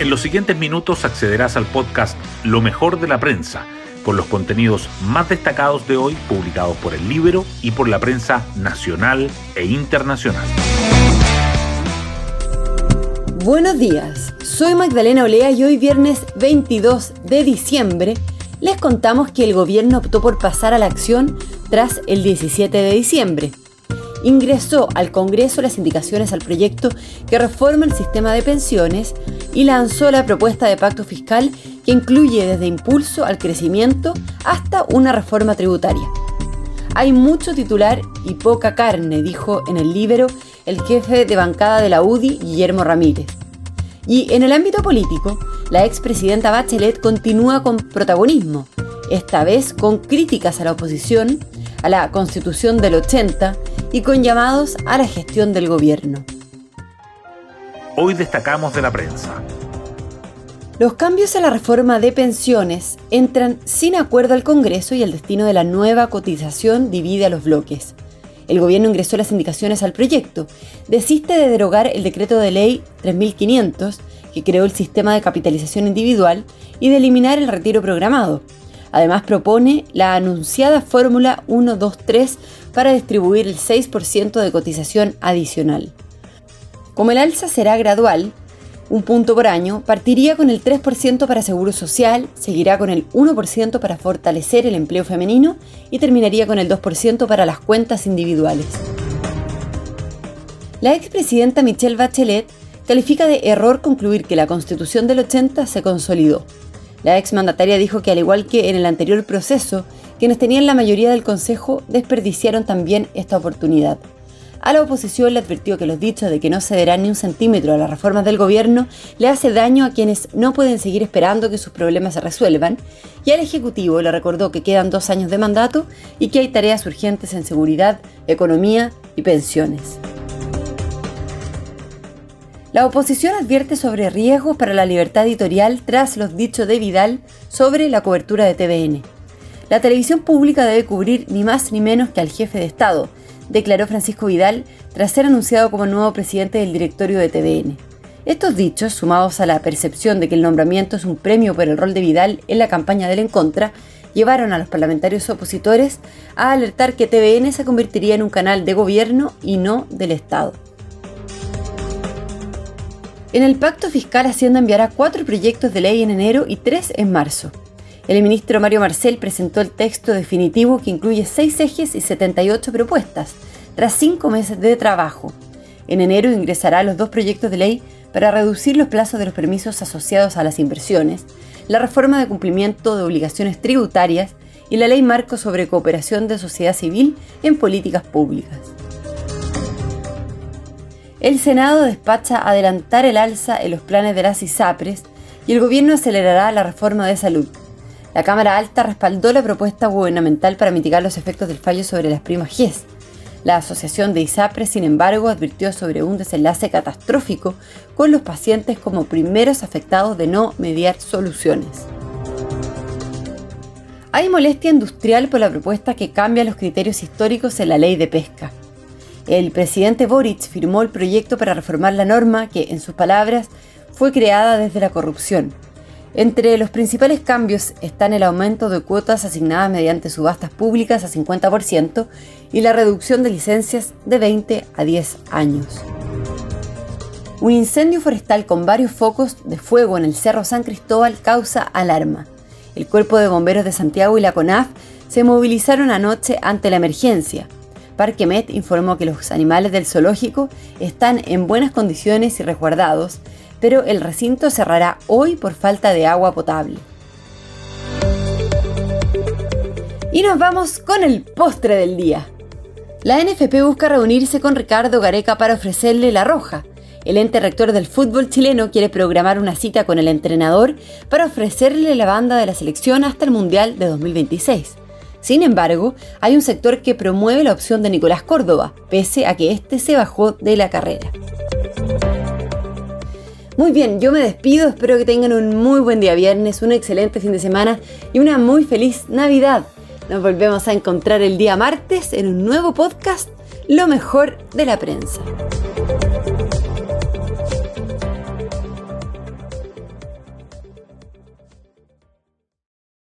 En los siguientes minutos accederás al podcast Lo mejor de la prensa, con los contenidos más destacados de hoy publicados por el libro y por la prensa nacional e internacional. Buenos días, soy Magdalena Olea y hoy viernes 22 de diciembre les contamos que el gobierno optó por pasar a la acción tras el 17 de diciembre ingresó al Congreso las indicaciones al proyecto que reforma el sistema de pensiones y lanzó la propuesta de pacto fiscal que incluye desde impulso al crecimiento hasta una reforma tributaria. Hay mucho titular y poca carne, dijo en el Libero el jefe de bancada de la UDI, Guillermo Ramírez. Y en el ámbito político, la expresidenta Bachelet continúa con protagonismo, esta vez con críticas a la oposición, a la constitución del 80 y con llamados a la gestión del gobierno. Hoy destacamos de la prensa. Los cambios a la reforma de pensiones entran sin acuerdo al Congreso y el destino de la nueva cotización divide a los bloques. El gobierno ingresó las indicaciones al proyecto, desiste de derogar el decreto de ley 3500 que creó el sistema de capitalización individual y de eliminar el retiro programado. Además propone la anunciada fórmula 123 para distribuir el 6% de cotización adicional. Como el alza será gradual, un punto por año, partiría con el 3% para seguro social, seguirá con el 1% para fortalecer el empleo femenino y terminaría con el 2% para las cuentas individuales. La expresidenta Michelle Bachelet califica de error concluir que la constitución del 80 se consolidó. La exmandataria dijo que al igual que en el anterior proceso, quienes tenían la mayoría del Consejo desperdiciaron también esta oportunidad. A la oposición le advirtió que los dichos de que no cederán ni un centímetro a las reformas del gobierno le hace daño a quienes no pueden seguir esperando que sus problemas se resuelvan, y al Ejecutivo le recordó que quedan dos años de mandato y que hay tareas urgentes en seguridad, economía y pensiones. La oposición advierte sobre riesgos para la libertad editorial tras los dichos de Vidal sobre la cobertura de TVN. La televisión pública debe cubrir ni más ni menos que al jefe de Estado, declaró Francisco Vidal tras ser anunciado como nuevo presidente del directorio de TVN. Estos dichos, sumados a la percepción de que el nombramiento es un premio por el rol de Vidal en la campaña del en contra, llevaron a los parlamentarios opositores a alertar que TVN se convertiría en un canal de gobierno y no del Estado. En el pacto fiscal Hacienda enviará cuatro proyectos de ley en enero y tres en marzo. El ministro Mario Marcel presentó el texto definitivo que incluye seis ejes y 78 propuestas, tras cinco meses de trabajo. En enero ingresará los dos proyectos de ley para reducir los plazos de los permisos asociados a las inversiones, la reforma de cumplimiento de obligaciones tributarias y la ley marco sobre cooperación de sociedad civil en políticas públicas el Senado despacha adelantar el alza en los planes de las ISAPRES y el gobierno acelerará la reforma de salud. La Cámara Alta respaldó la propuesta gubernamental para mitigar los efectos del fallo sobre las primas GES. La Asociación de ISAPRES, sin embargo, advirtió sobre un desenlace catastrófico con los pacientes como primeros afectados de no mediar soluciones. Hay molestia industrial por la propuesta que cambia los criterios históricos en la ley de pesca. El presidente Boric firmó el proyecto para reformar la norma que, en sus palabras, fue creada desde la corrupción. Entre los principales cambios están el aumento de cuotas asignadas mediante subastas públicas a 50% y la reducción de licencias de 20 a 10 años. Un incendio forestal con varios focos de fuego en el Cerro San Cristóbal causa alarma. El Cuerpo de Bomberos de Santiago y la CONAF se movilizaron anoche ante la emergencia. Parque Met informó que los animales del zoológico están en buenas condiciones y resguardados, pero el recinto cerrará hoy por falta de agua potable. Y nos vamos con el postre del día. La NFP busca reunirse con Ricardo Gareca para ofrecerle la roja. El ente rector del fútbol chileno quiere programar una cita con el entrenador para ofrecerle la banda de la selección hasta el Mundial de 2026. Sin embargo, hay un sector que promueve la opción de Nicolás Córdoba, pese a que éste se bajó de la carrera. Muy bien, yo me despido, espero que tengan un muy buen día viernes, un excelente fin de semana y una muy feliz Navidad. Nos volvemos a encontrar el día martes en un nuevo podcast, Lo mejor de la prensa.